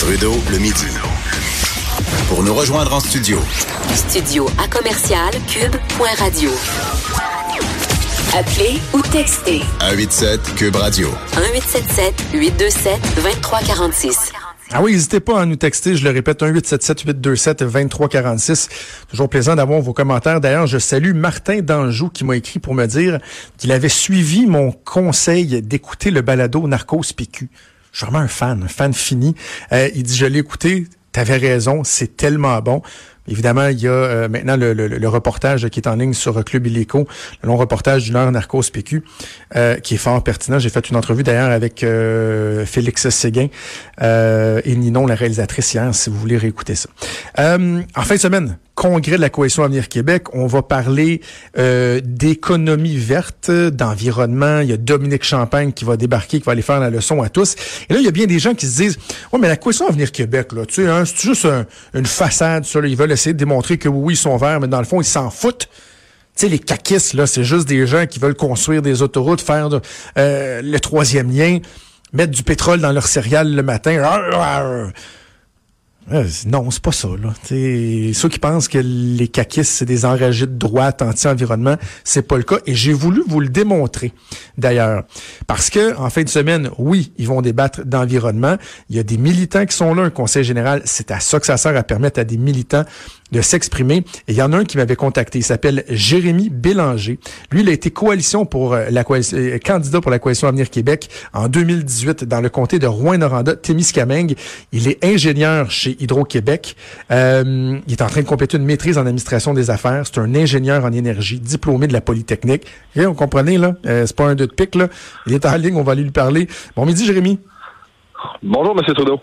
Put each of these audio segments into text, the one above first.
Trudeau le midi. Pour nous rejoindre en studio. Studio à commercial cube.radio. Appelez ou textez 187 Cube Radio. 1877 827 2346. Ah oui, n'hésitez pas à nous texter, je le répète, 1-877-827-2346. Toujours plaisant d'avoir vos commentaires. D'ailleurs, je salue Martin Danjou qui m'a écrit pour me dire qu'il avait suivi mon conseil d'écouter le balado Narcos PQ. Je suis vraiment un fan, un fan fini. Euh, il dit, je l'ai écouté, t'avais raison, c'est tellement bon. Évidemment, il y a euh, maintenant le, le, reportage qui est en ligne sur Club Illico, le long reportage d'une heure Narcos PQ, euh, qui est fort pertinent. J'ai fait une entrevue d'ailleurs avec euh, Félix Séguin et Ninon, la réalisatrice hier, si vous voulez réécouter ça. en fin de semaine, congrès de la Coalition Avenir Québec, on va parler euh, d'économie verte, d'environnement. Il y a Dominique Champagne qui va débarquer, qui va aller faire la leçon à tous. Et là, il y a bien des gens qui se disent, ouais, mais la Coalition Avenir Québec, là, tu sais, hein, c'est juste une façade. Ça, ils veulent essayer de démontrer que oui, ils sont verts, mais dans le fond, ils s'en foutent. Tu sais, les caquistes, là, c'est juste des gens qui veulent construire des autoroutes, faire euh, le troisième lien, mettre du pétrole dans leur céréales le matin. Euh, non, c'est pas ça. Là. ceux qui pensent que les caquistes, c'est des enragés de droite anti-environnement, c'est pas le cas. Et j'ai voulu vous le démontrer, d'ailleurs. Parce que en fin de semaine, oui, ils vont débattre d'environnement. Il y a des militants qui sont là, un conseil général. C'est à ça que ça sert à permettre à des militants de s'exprimer. Et il y en a un qui m'avait contacté. Il s'appelle Jérémy Bélanger. Lui, il a été coalition pour euh, la coalition, euh, candidat pour la coalition Avenir Québec en 2018 dans le comté de Rouen-Noranda, Témiscamingue. Il est ingénieur chez Hydro-Québec. Euh, il est en train de compléter une maîtrise en administration des affaires. C'est un ingénieur en énergie, diplômé de la Polytechnique. Et vous comprenez, là? C'est pas un deux de pique, là. Il est en ligne, on va aller lui parler. Bon midi, Jérémy. Bonjour, M. Trudeau.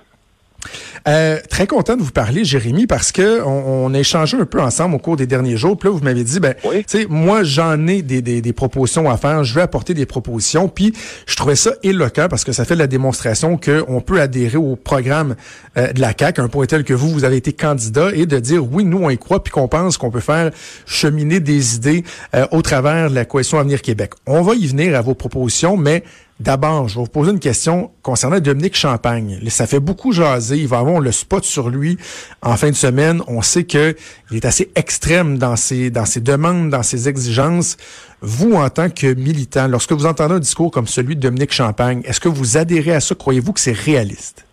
Euh, très content de vous parler, Jérémy, parce que on, a échangé un peu ensemble au cours des derniers jours. Puis là, vous m'avez dit, ben, tu sais, moi, j'en ai des, des, propositions à faire. Je vais apporter des propositions. Puis, je trouvais ça éloquent parce que ça fait la démonstration qu'on peut adhérer au programme euh, de la CAQ, un point tel que vous, vous avez été candidat, et de dire, oui, nous, on y croit, puis qu'on pense qu'on peut faire cheminer des idées euh, au travers de la coalition Avenir Québec. On va y venir à vos propositions, mais D'abord, je vais vous poser une question concernant Dominique Champagne. Ça fait beaucoup jaser. Il va avoir le spot sur lui en fin de semaine. On sait qu'il est assez extrême dans ses, dans ses demandes, dans ses exigences. Vous, en tant que militant, lorsque vous entendez un discours comme celui de Dominique Champagne, est-ce que vous adhérez à ça? Croyez-vous que c'est réaliste?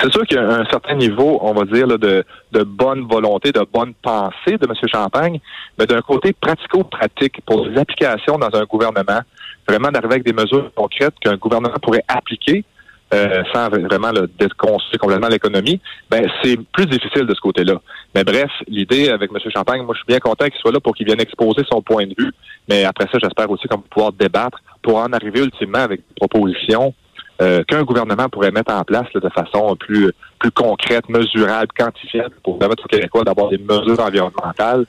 C'est sûr qu'il y a un certain niveau, on va dire, de, de bonne volonté, de bonne pensée de M. Champagne, mais d'un côté pratico-pratique pour les applications dans un gouvernement, vraiment d'arriver avec des mesures concrètes qu'un gouvernement pourrait appliquer euh, sans vraiment déconstruire complètement l'économie, ben c'est plus difficile de ce côté-là. Mais bref, l'idée avec M. Champagne, moi je suis bien content qu'il soit là pour qu'il vienne exposer son point de vue. Mais après ça, j'espère aussi qu'on va pouvoir débattre pour en arriver ultimement avec des propositions euh, qu'un gouvernement pourrait mettre en place de façon plus plus concrète, mesurable, quantifiable pour permettre aux Québécois d'avoir des mesures environnementales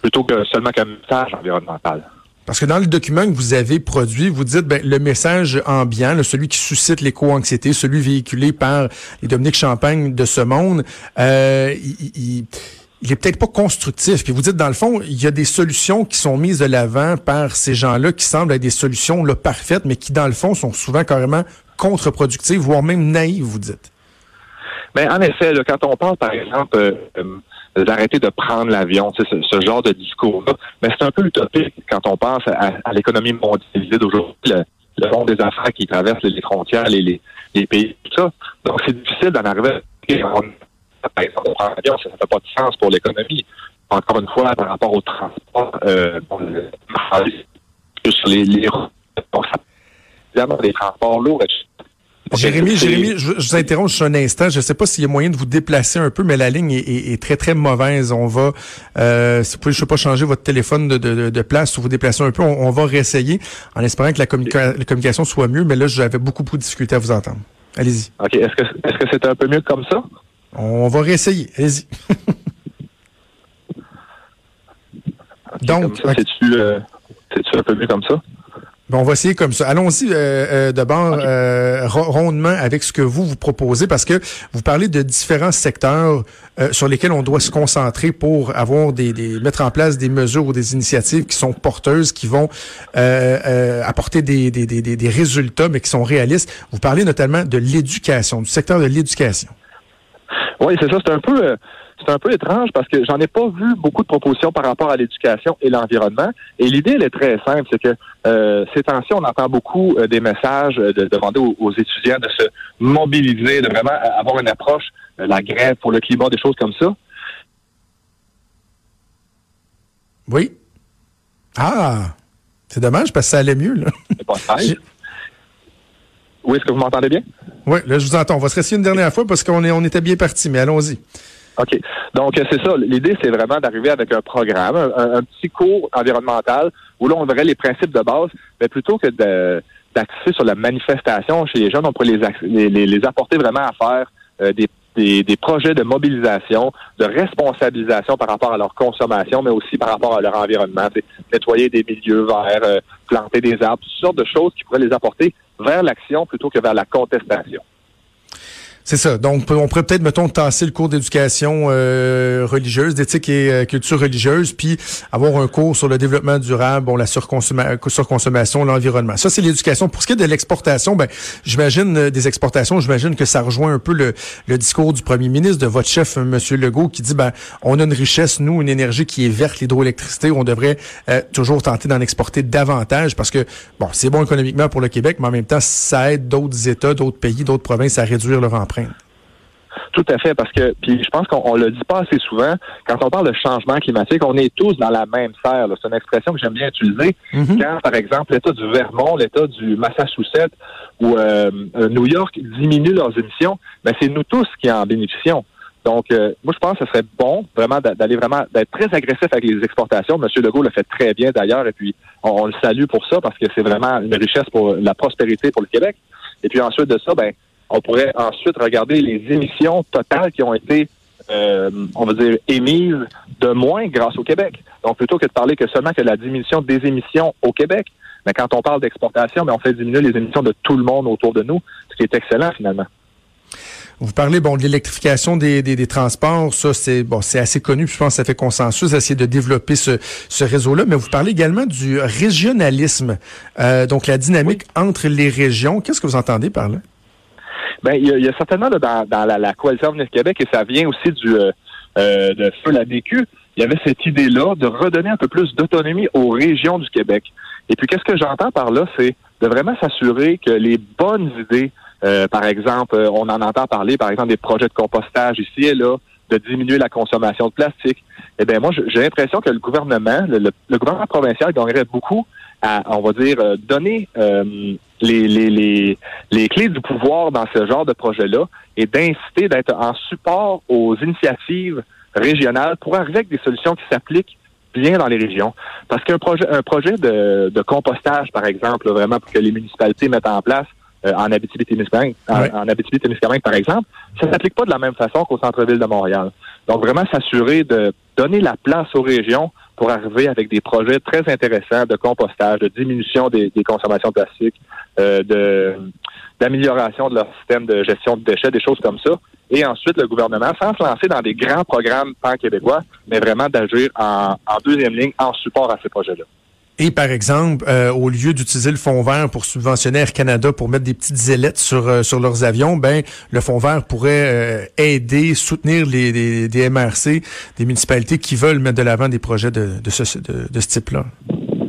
plutôt que seulement qu'un message environnemental. Parce que dans le document que vous avez produit, vous dites ben, le message ambiant, celui qui suscite l'éco-anxiété, celui véhiculé par les Dominique Champagne de ce monde, euh, il, il, est peut-être pas constructif. Puis vous dites, dans le fond, il y a des solutions qui sont mises de l'avant par ces gens-là qui semblent être des solutions là, parfaites, mais qui, dans le fond, sont souvent carrément contre-productives, voire même naïves, vous dites? Ben, en effet, quand on parle, par exemple, euh, euh, d'arrêter de prendre l'avion, ce, ce genre de discours-là. Mais c'est un peu utopique quand on pense à, l'économie mondialisée d'aujourd'hui, le, le, monde des affaires qui traverse les frontières, les, les, pays, tout ça. Donc, c'est difficile d'en arriver à par exemple, prendre l'avion, ça fait pas de sens pour l'économie. Encore une fois, par rapport au transport, euh, sur les, les routes, évidemment, des transports lourds, etc. Jérémy, Jérémy, je, vous interromps juste un instant. Je ne sais pas s'il y a moyen de vous déplacer un peu, mais la ligne est, très, très mauvaise. On va, euh, si vous pouvez, je sais pas, changer votre téléphone de, de, de place ou vous déplacer un peu, on, va réessayer en espérant que la, communication soit mieux. Mais là, j'avais beaucoup, beaucoup de difficultés à vous entendre. Allez-y. OK. Est-ce que est-ce que c'est un peu mieux comme ça? On va réessayer. Allez-y. Donc, Comme ça, c'est-tu euh, un peu mieux comme ça? Bon, on va essayer comme ça. Allons-y euh, euh, d'abord euh, ro- rondement avec ce que vous vous proposez parce que vous parlez de différents secteurs euh, sur lesquels on doit se concentrer pour avoir des, des mettre en place des mesures ou des initiatives qui sont porteuses, qui vont euh, euh, apporter des, des, des, des- des résultats mais qui sont réalistes. Vous parlez notamment de l'éducation, du secteur de l'éducation. Oui, c'est ça. C'est un peu, euh, c'est un peu étrange parce que j'en ai pas vu beaucoup de propositions par rapport à l'éducation et l'environnement. Et l'idée, elle est très simple, c'est que euh, ces temps-ci, on entend beaucoup euh, des messages euh, de demander aux, aux étudiants de se mobiliser, de vraiment avoir une approche, euh, la grève pour le climat, des choses comme ça. Oui. Ah, c'est dommage parce que ça allait mieux là. C'est pas Oui, est-ce que vous m'entendez bien? Oui, là je vous entends. On va se réessayer une dernière fois parce qu'on est on était bien parti, mais allons-y. OK. Donc, c'est ça. L'idée, c'est vraiment d'arriver avec un programme, un, petit cours environnemental où là, on verrait les principes de base, mais plutôt que d'axer sur la manifestation chez les jeunes, on pourrait les, les, les- apporter vraiment à faire euh, des, des, des projets de mobilisation, de responsabilisation par rapport à leur consommation, mais aussi par rapport à leur environnement. Nettoyer des milieux verts, euh, planter des arbres, toutes sortes de choses qui pourraient les apporter vers l'action plutôt que vers la contestation. C'est ça. Donc, on pourrait peut-être, mettons, tasser le cours d'éducation euh, religieuse, d'éthique et euh, culture religieuse, puis avoir un cours sur le développement durable, bon, la surconsomma- surconsommation, l'environnement. Ça, c'est l'éducation. Pour ce qui est de l'exportation, ben, j'imagine euh, des exportations, j'imagine que ça rejoint un peu le, discours du premier ministre, de votre chef, euh, Monsieur Legault, qui dit, ben, on a une richesse, nous, une énergie qui est verte, l'hydroélectricité, on devrait euh, toujours tenter d'en exporter davantage parce que, bon, c'est bon économiquement pour le Québec, mais en même temps, ça aide d'autres États, d'autres pays, d'autres provinces à réduire leur empreinte. Tout à fait, parce que puis je pense qu'on on le dit pas assez souvent. Quand on parle de changement climatique, on est tous dans la même serre. C'est une expression que j'aime bien utiliser. Quand, par exemple, l'État du Vermont, l'État du Massachusetts ou euh, New York diminuent leurs émissions, ben c'est nous tous qui en bénéficions. Donc, euh, moi, je pense que ce serait bon vraiment d'a- d'aller vraiment d'être très agressif avec les exportations. Monsieur Legault le fait très bien d'ailleurs, et puis on, on le salue pour ça parce que c'est vraiment une richesse pour la prospérité pour le Québec. Et puis ensuite de ça, ben on pourrait ensuite regarder les émissions totales qui ont été, euh, on va dire, émises de moins grâce au Québec. Donc, plutôt que de parler que seulement que la diminution des émissions au Québec, mais quand on parle d'exportation, mais on fait diminuer les émissions de tout le monde autour de nous, ce qui est excellent finalement. Vous parlez bon de l'électrification des, des, des transports, ça c'est bon, c'est assez connu, puis je pense que ça fait consensus essayer de développer ce, ce réseau-là. Mais vous parlez également du régionalisme, euh, donc la dynamique entre les régions. Qu'est-ce que vous entendez par là? Ben, il y, y a certainement là, dans, dans la, la coalition Avenir Québec, et ça vient aussi du euh, euh, de feu la DQ, il y avait cette idée-là de redonner un peu plus d'autonomie aux régions du Québec. Et puis, qu'est-ce que j'entends par là, c'est de vraiment s'assurer que les bonnes idées, euh, par exemple, euh, on en entend parler, par exemple, des projets de compostage ici et là, de diminuer la consommation de plastique. Eh bien, moi, j'ai l'impression que le gouvernement, le, le- le gouvernement provincial gagnerait beaucoup à, on va dire, euh, donner euh, les, les, les, les clés du pouvoir dans ce genre de projet-là et d'inciter d'être en support aux initiatives régionales pour arriver avec des solutions qui s'appliquent bien dans les régions. Parce qu'un projet, un projet de, de compostage, par exemple, là, vraiment pour que les municipalités mettent en place euh, en Abitibi-Témiscamingue, en, en par exemple, ça s'applique pas de la même façon qu'au centre-ville de Montréal. Donc, vraiment s'assurer de donner la place aux régions pour arriver avec des projets très intéressants de compostage, de diminution des, consommations de plastique, euh, de d'amélioration de leur système de gestion de déchets, des choses comme ça. Et ensuite, le gouvernement, sans se lancer dans des grands programmes pan-québécois, mais vraiment d'agir en deuxième ligne en support à ces projets-là. Et par exemple, euh, au lieu d'utiliser le fonds vert pour subventionner Air Canada pour mettre des petites ailettes sur euh, leurs avions, ben le fonds vert pourrait euh, aider, soutenir les, des MRC, des municipalités qui veulent mettre de l'avant des projets de de ce type-là.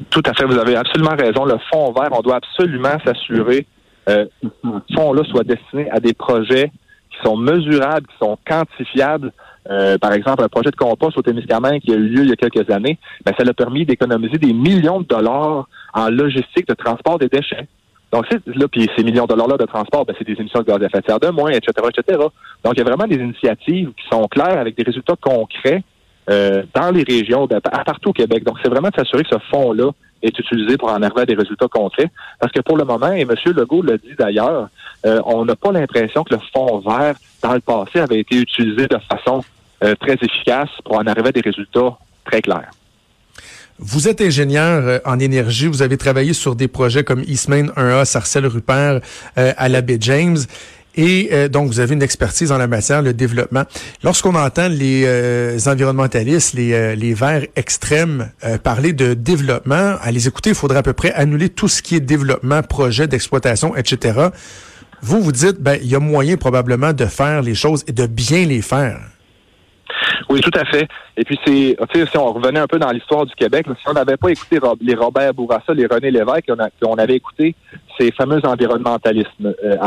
Tout à fait, vous avez absolument raison. Le fonds vert, on doit absolument s'assurer euh, que ce fonds-là soit destiné à des projets qui sont mesurables, qui sont quantifiables. Euh, par exemple, un projet de compost au Témiscamingue qui a eu lieu il y a quelques années, ben, ça l'a permis d'économiser des millions de dollars en logistique de transport des déchets. Donc, là, puis ces millions de dollars-là de transport, ben, c'est des émissions de gaz à effet de serre de moins, etc., etc. Donc, il y a vraiment des initiatives qui sont claires avec des résultats concrets dans les régions, à partout au Québec. Donc, c'est vraiment de s'assurer que ce fonds-là est utilisé pour en arriver à des résultats concrets. Parce que pour le moment, et M. Legault l'a dit d'ailleurs, on n'a pas l'impression que le fonds vert, dans le passé, avait été utilisé de façon très efficace pour en arriver à des résultats très clairs. Vous êtes ingénieur euh, en énergie. Vous avez travaillé sur des projets comme Eastmain 1A, Sarcelle Rupert euh, à la baie James. Et euh, donc, vous avez une expertise en la matière, le développement. Lorsqu'on entend les environnementalistes, les, les verts extrêmes parler de développement, à les écouter, il faudrait à peu près annuler tout ce qui est développement, projet d'exploitation, etc. Vous, vous dites, ben, il y a moyen probablement de faire les choses et de bien les faire. Oui, tout à fait. Et puis, c'est, si on revenait un peu dans l'histoire du Québec, si on n'avait pas écouté les Robert Bourassa, les René Lévesque, qu'on avait écouté ces fameux euh,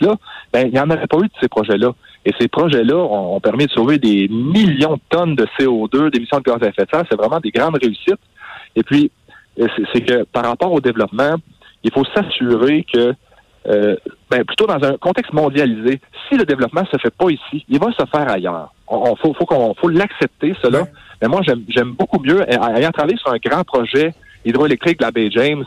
là ben, il n'y en aurait pas eu de ces projets-là. Et ces projets-là ont, permis de sauver des millions de tonnes de CO2, d'émissions de gaz à effet de serre. C'est vraiment des grandes réussites. Et puis, euh, c'est que par rapport au développement, il faut s'assurer que euh, ben, plutôt dans un contexte mondialisé, si le développement se fait pas ici, il va se faire ailleurs. On, faut, faut qu'on faut l'accepter cela. Mais moi, j'aime beaucoup mieux ayant travaillé sur un grand projet hydroélectrique de la baie James.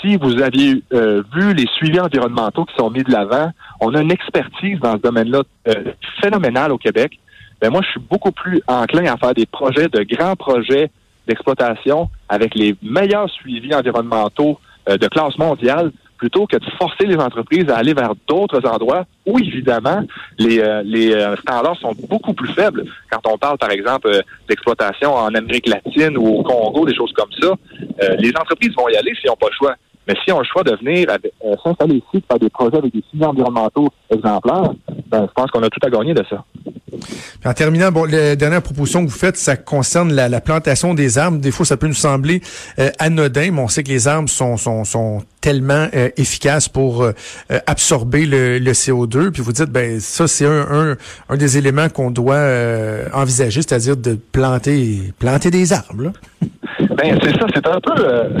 Si vous aviez euh, vu les suivis environnementaux qui sont mis de l'avant, on a une expertise dans ce domaine-là euh, phénoménale au Québec. Ben moi, je suis beaucoup plus enclin à faire des projets, de grands projets d'exploitation avec les meilleurs suivis environnementaux de classe mondiale plutôt que de forcer les entreprises à aller vers d'autres endroits où, évidemment, les, euh, euh, standards sont beaucoup plus faibles. Quand on parle, par exemple, euh, d'exploitation en Amérique latine ou au Congo, des choses comme ça, les entreprises vont y aller s'ils n'ont pas le choix. Mais si on le choix de venir s'installer ici, de faire des projets avec des signes environnementaux exemplaires, ben, je pense qu'on a tout à gagner de ça. En terminant, bon, la dernière proposition que vous faites, ça concerne la, plantation des arbres. Des fois, ça peut nous sembler anodin, mais on sait que les arbres sont, sont, sont tellement euh, efficace pour euh, euh, absorber le, CO2. Puis vous dites, ben ça c'est un, un, des éléments qu'on doit envisager, c'est-à-dire de planter planter des arbres. Ben c'est ça, c'est un peu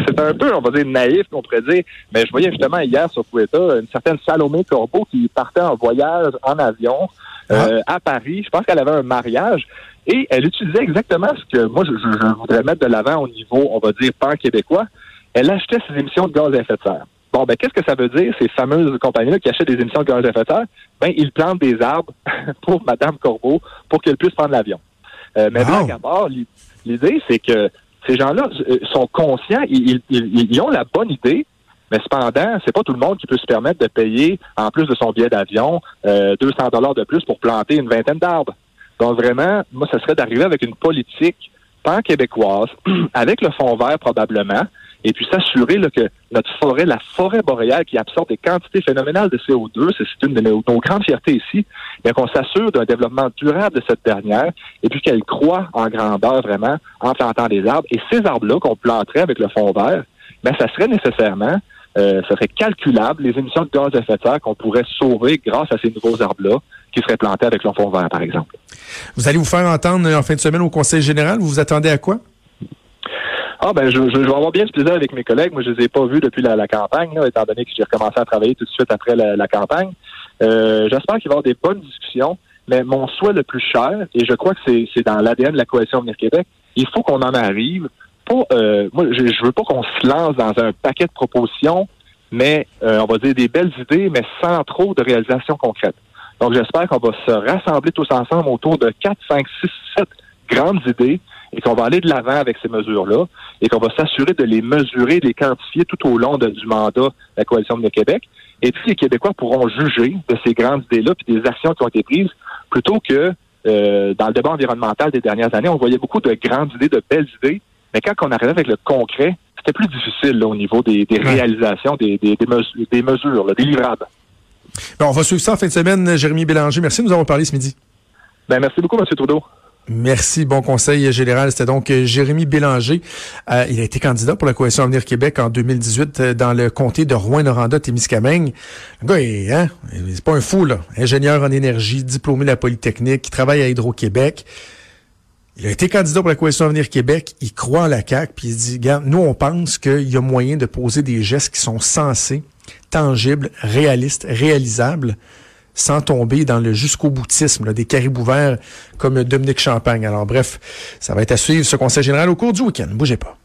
c'est un peu on va dire naïf qu'on pourrait dire. Mais je voyais justement hier sur Twitter une certaine Salomé Corbeau qui partait en voyage en avion ah. à Paris. Je pense qu'elle avait un mariage. Et elle utilisait exactement ce que moi je, je voudrais mettre de l'avant au niveau, on va dire, pan-québécois elle achetait ses émissions de gaz à effet de serre. Bon, ben, qu'est-ce que ça veut dire, ces fameuses compagnies-là qui achètent des émissions de gaz à effet de serre? Ben, ils plantent des arbres pour Mme Corbeau pour qu'elle puisse prendre l'avion. Euh, mais wow. à bord, l'idée, c'est que ces gens-là euh, sont conscients, ils, ils, ont la bonne idée, mais cependant, c'est pas tout le monde qui peut se permettre de payer, en plus de son billet d'avion, euh, 200 dollars de plus pour planter une vingtaine d'arbres. Donc vraiment, moi, ce serait d'arriver avec une politique pan-québécoise, avec le fond vert probablement, et puis s'assurer que notre forêt, la forêt boréale qui absorbe des quantités phénoménales de CO2, c'est une de nos, grandes fiertés ici, bien qu'on s'assure d'un développement durable de cette dernière et puis qu'elle croît en grandeur vraiment en plantant des arbres. Et ces arbres-là qu'on planterait avec le fond vert, bien, ça serait nécessairement euh, ça serait calculable les émissions de gaz à effet de serre qu'on pourrait sauver grâce à ces nouveaux arbres-là qui seraient plantés avec le fond vert, par exemple. Vous allez vous faire entendre en fin de semaine au Conseil général. Vous vous attendez à quoi? Ah ben je, je, vais avoir bien ce plaisir avec mes collègues. Moi, je les ai pas vus depuis la, campagne, étant donné que j'ai recommencé à travailler tout de suite après la, campagne. Euh, J'espère qu'il va y avoir des bonnes discussions. Mais mon souhait le plus cher, et je crois que c'est dans l'ADN de la coalition Venir Québec, il faut qu'on en arrive. Pour, euh, moi, je, je veux pas qu'on se lance dans un paquet de propositions, mais euh, on va dire des belles idées, mais sans trop de réalisations concrètes. Donc, j'espère qu'on va se rassembler tous ensemble autour de 4, 5, 6, 7 grandes idées et qu'on va aller de l'avant avec ces mesures-là et qu'on va s'assurer de les mesurer, de les quantifier tout au long du mandat de la Coalition de Québec. Et puis, les Québécois pourront juger de ces grandes idées-là puis des actions qui ont été prises plutôt que euh, dans le débat environnemental des dernières années, on voyait beaucoup de grandes idées, de belles idées, mais quand on arrivait avec le concret, c'était plus difficile au niveau des, réalisations, des, mesures, des livrables. on va suivre ça en fin de semaine. Jérémy Bélanger, merci de nous avoir parlé ce midi. Ben, merci beaucoup, M. Trudeau. Merci. Bon conseil général. C'était donc euh, Jérémy Bélanger. Euh, il a été candidat pour la Coalition Avenir Québec en 2018 euh, dans le comté de Rouen-Noranda-Témiscamingue. Le gars, hein, c'est pas un fou, là. Ingénieur en énergie, diplômé de la Polytechnique, qui travaille à Hydro-Québec. Il a été candidat pour la Coalition Avenir Québec. Il croit en la CAQ, puis il dit, nous, on pense qu'il y a moyen de poser des gestes qui sont sensés, tangibles, réalistes, réalisables sans tomber dans le jusqu'au boutisme des caribous verts comme Dominique Champagne. Alors bref, ça va être à suivre ce conseil général au cours du week-end. Bougez pas.